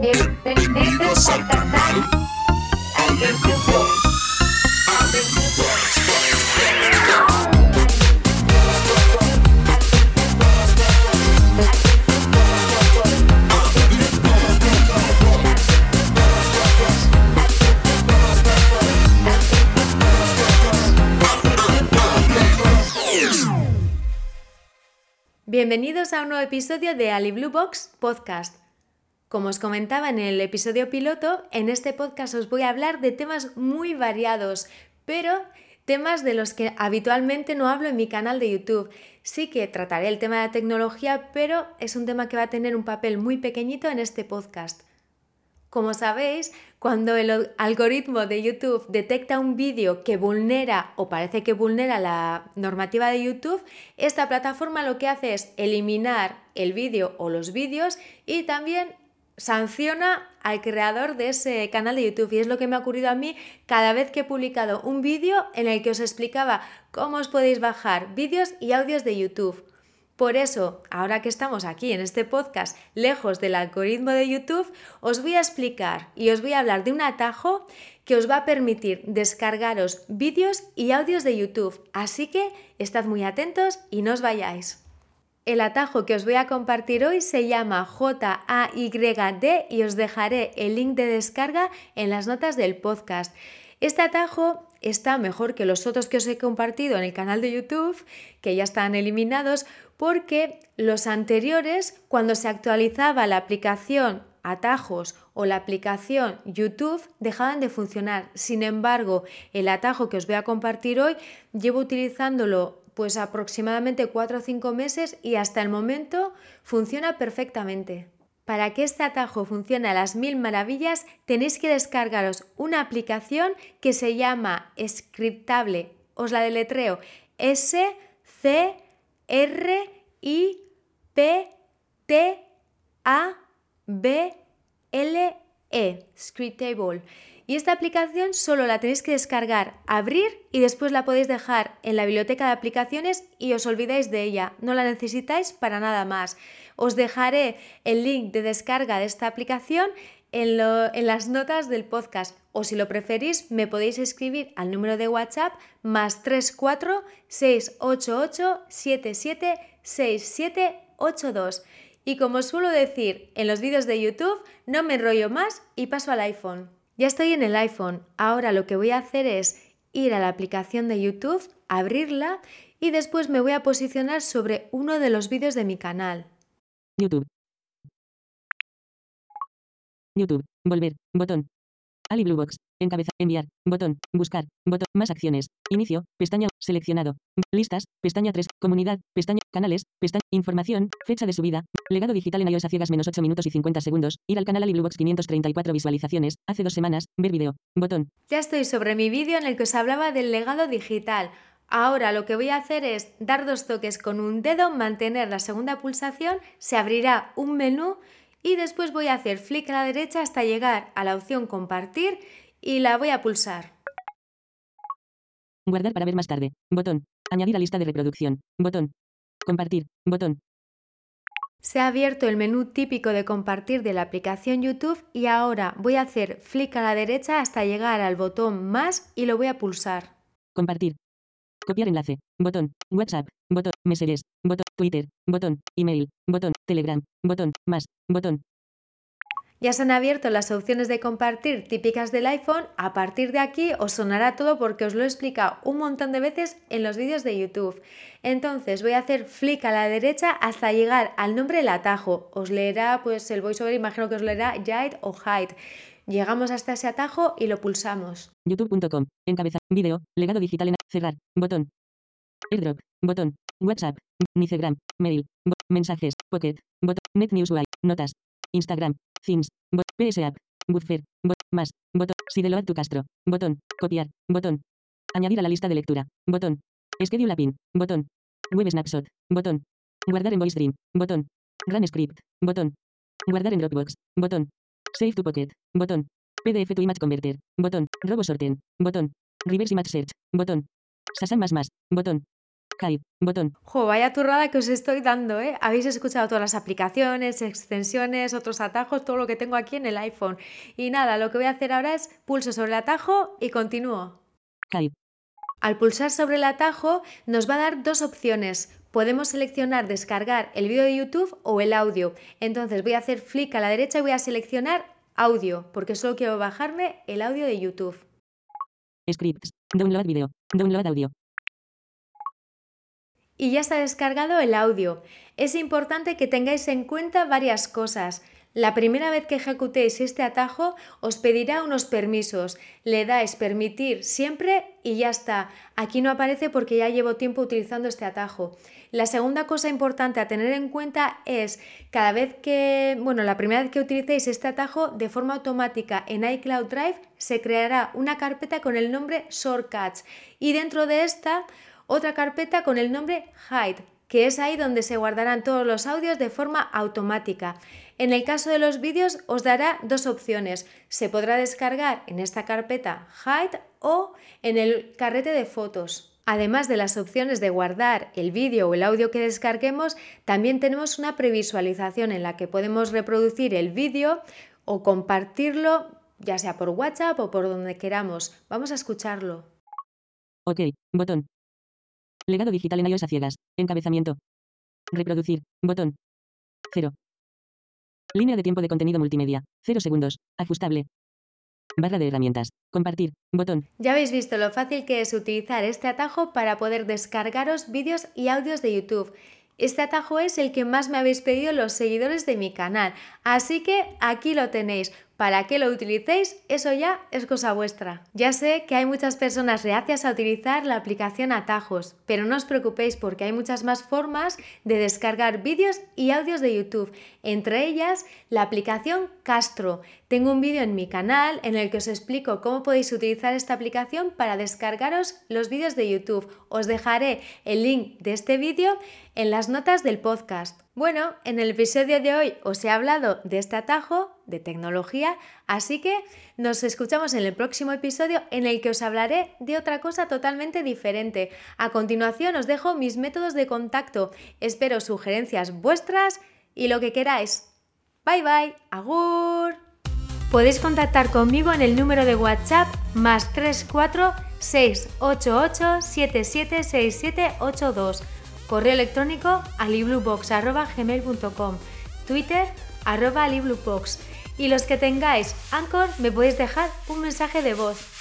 Bienvenidos al canal. a un nuevo episodio de Ali Blue Box Podcast. Como os comentaba en el episodio piloto, en este podcast os voy a hablar de temas muy variados, pero temas de los que habitualmente no hablo en mi canal de YouTube. Sí que trataré el tema de la tecnología, pero es un tema que va a tener un papel muy pequeñito en este podcast. Como sabéis, cuando el algoritmo de YouTube detecta un vídeo que vulnera o parece que vulnera la normativa de YouTube, esta plataforma lo que hace es eliminar el vídeo o los vídeos y también sanciona al creador de ese canal de YouTube. Y es lo que me ha ocurrido a mí cada vez que he publicado un vídeo en el que os explicaba cómo os podéis bajar vídeos y audios de YouTube. Por eso, ahora que estamos aquí en este podcast, lejos del algoritmo de YouTube, os voy a explicar y os voy a hablar de un atajo que os va a permitir descargaros vídeos y audios de YouTube. Así que estad muy atentos y no os vayáis. El atajo que os voy a compartir hoy se llama JAYD y os dejaré el link de descarga en las notas del podcast. Este atajo está mejor que los otros que os he compartido en el canal de YouTube, que ya están eliminados, porque los anteriores, cuando se actualizaba la aplicación atajos o la aplicación YouTube dejaban de funcionar. Sin embargo, el atajo que os voy a compartir hoy llevo utilizándolo pues aproximadamente 4 o 5 meses y hasta el momento funciona perfectamente. Para que este atajo funcione a las mil maravillas, tenéis que descargaros una aplicación que se llama Scriptable. Os la deletreo S C R I P T A B L E Scriptable. Y esta aplicación solo la tenéis que descargar, abrir y después la podéis dejar en la biblioteca de aplicaciones y os olvidáis de ella. No la necesitáis para nada más. Os dejaré el link de descarga de esta aplicación en, las notas del podcast o si lo preferís me podéis escribir al número de WhatsApp más 34 688 77 6782. Y como suelo decir en los vídeos de YouTube, no me enrollo más y paso al iPhone. Ya estoy en el iPhone. Ahora lo que voy a hacer es ir a la aplicación de YouTube, abrirla y después me voy a posicionar sobre uno de los vídeos de mi canal. YouTube. YouTube. Volver. Botón. Ali. Encabeza. Enviar. Botón. Buscar. Botón. Más acciones. Inicio. Pestaña. Seleccionado. Listas. Pestaña 3. Comunidad. Pestaña. Canales. Pestaña. Información. Fecha de subida. Legado digital en iOS a ciegas menos 8 minutos y 50 segundos. Ir al canal Ali Blue Box 534 visualizaciones. Hace dos semanas. Ver video. Botón. Ya estoy sobre mi vídeo en el que os hablaba del legado digital. Ahora lo que voy a hacer es dar dos toques con un dedo, mantener la segunda pulsación, se abrirá un menú y después voy a hacer flick a la derecha hasta llegar a la opción compartir y la voy a pulsar. Guardar para ver más tarde. Botón. Añadir a lista de reproducción. Botón. Compartir. Botón. Se ha abierto el menú típico de compartir de la aplicación YouTube y ahora voy a hacer flick a la derecha hasta llegar al botón más y lo voy a pulsar. Compartir. Copiar enlace. Botón. WhatsApp. Botón. Messages. Botón. Twitter. Botón. Email. Botón. Telegram. Botón. Más. Botón. Ya se han abierto las opciones de compartir típicas del iPhone. A partir de aquí os sonará todo porque os lo he explicado un montón de veces en los vídeos de YouTube. Entonces voy a hacer flick a la derecha hasta llegar al nombre del atajo. Os leerá pues el voiceover, imagino que os leerá Jade o Hide. Llegamos hasta ese atajo y lo pulsamos. YouTube.com. Encabeza. Video. Legado digital en. Cerrar. Botón. AirDrop. Botón. WhatsApp. Nicegram. Mail. mensajes. Pocket. Botón. NetNewsWire. Notas. Instagram. Things. Bot. PS App. Buffer. Bot. Más. Botón. Sideload tu Castro. Botón. Copiar. Botón. Añadir a la lista de lectura. Botón. Schedule a pin. Botón. Web Snapshot. Botón. Guardar en VoiceDream. Botón. Run Script. Botón. Guardar en Dropbox. Botón. Save to Pocket. Botón. PDF to Image Converter. Botón. RoboSorten. Botón. Reverse Image Search. Botón. Sasam más más. Botón. Skype. Botón. Jo, vaya turrada que os estoy dando, ¿eh? Habéis escuchado todas las aplicaciones, extensiones, otros atajos, todo lo que tengo aquí en el iPhone. Y nada, lo que voy a hacer ahora es pulso sobre el atajo y continúo. Skype. Al pulsar sobre el atajo nos va a dar dos opciones. Podemos seleccionar descargar el vídeo de YouTube o el audio. Entonces voy a hacer flick a la derecha y voy a seleccionar audio, porque solo quiero bajarme el audio de YouTube. Scripts. Download video. Download audio. Y ya está descargado el audio. Es importante que tengáis en cuenta varias cosas. La primera vez que ejecutéis este atajo os pedirá unos permisos. Le dais permitir siempre y ya está. Aquí no aparece porque ya llevo tiempo utilizando este atajo. La segunda cosa importante a tener en cuenta es cada vez que, bueno, la primera vez que utilicéis este atajo de forma automática en iCloud Drive se creará una carpeta con el nombre Shortcuts y dentro de esta otra carpeta con el nombre Hide, que es ahí donde se guardarán todos los audios de forma automática. En el caso de los vídeos os dará dos opciones. Se podrá descargar en esta carpeta Hide o en el carrete de fotos. Además de las opciones de guardar el vídeo o el audio que descarguemos, también tenemos una previsualización en la que podemos reproducir el vídeo o compartirlo, ya sea por WhatsApp o por donde queramos. Vamos a escucharlo. OK. Botón. Legado digital en iOS a ciegas. Encabezamiento. Reproducir. Botón. 0. Línea de tiempo de contenido multimedia. 0 segundos. Ajustable. Barra de herramientas. Compartir. Botón. Ya habéis visto lo fácil que es utilizar este atajo para poder descargaros vídeos y audios de YouTube. Este atajo es el que más me habéis pedido los seguidores de mi canal, así que aquí lo tenéis. ¿Para qué lo utilicéis? Eso ya es cosa vuestra. Ya sé que hay muchas personas reacias a utilizar la aplicación Atajos, pero no os preocupéis porque hay muchas más formas de descargar vídeos y audios de YouTube, entre ellas la aplicación Castro. Tengo un vídeo en mi canal en el que os explico cómo podéis utilizar esta aplicación para descargaros los vídeos de YouTube. Os dejaré el link de este vídeo en las notas del podcast. Bueno, en el episodio de hoy os he hablado de este atajo de tecnología, así que nos escuchamos en el próximo episodio en el que os hablaré de otra cosa totalmente diferente. A continuación os dejo mis métodos de contacto. Espero sugerencias vuestras y lo que queráis. Bye bye, agur. Podéis contactar conmigo en el número de WhatsApp más 34 688 776782 correo electrónico aliblubox.gmail.com, Twitter arroba aliblubox y los que tengáis Anchor me podéis dejar un mensaje de voz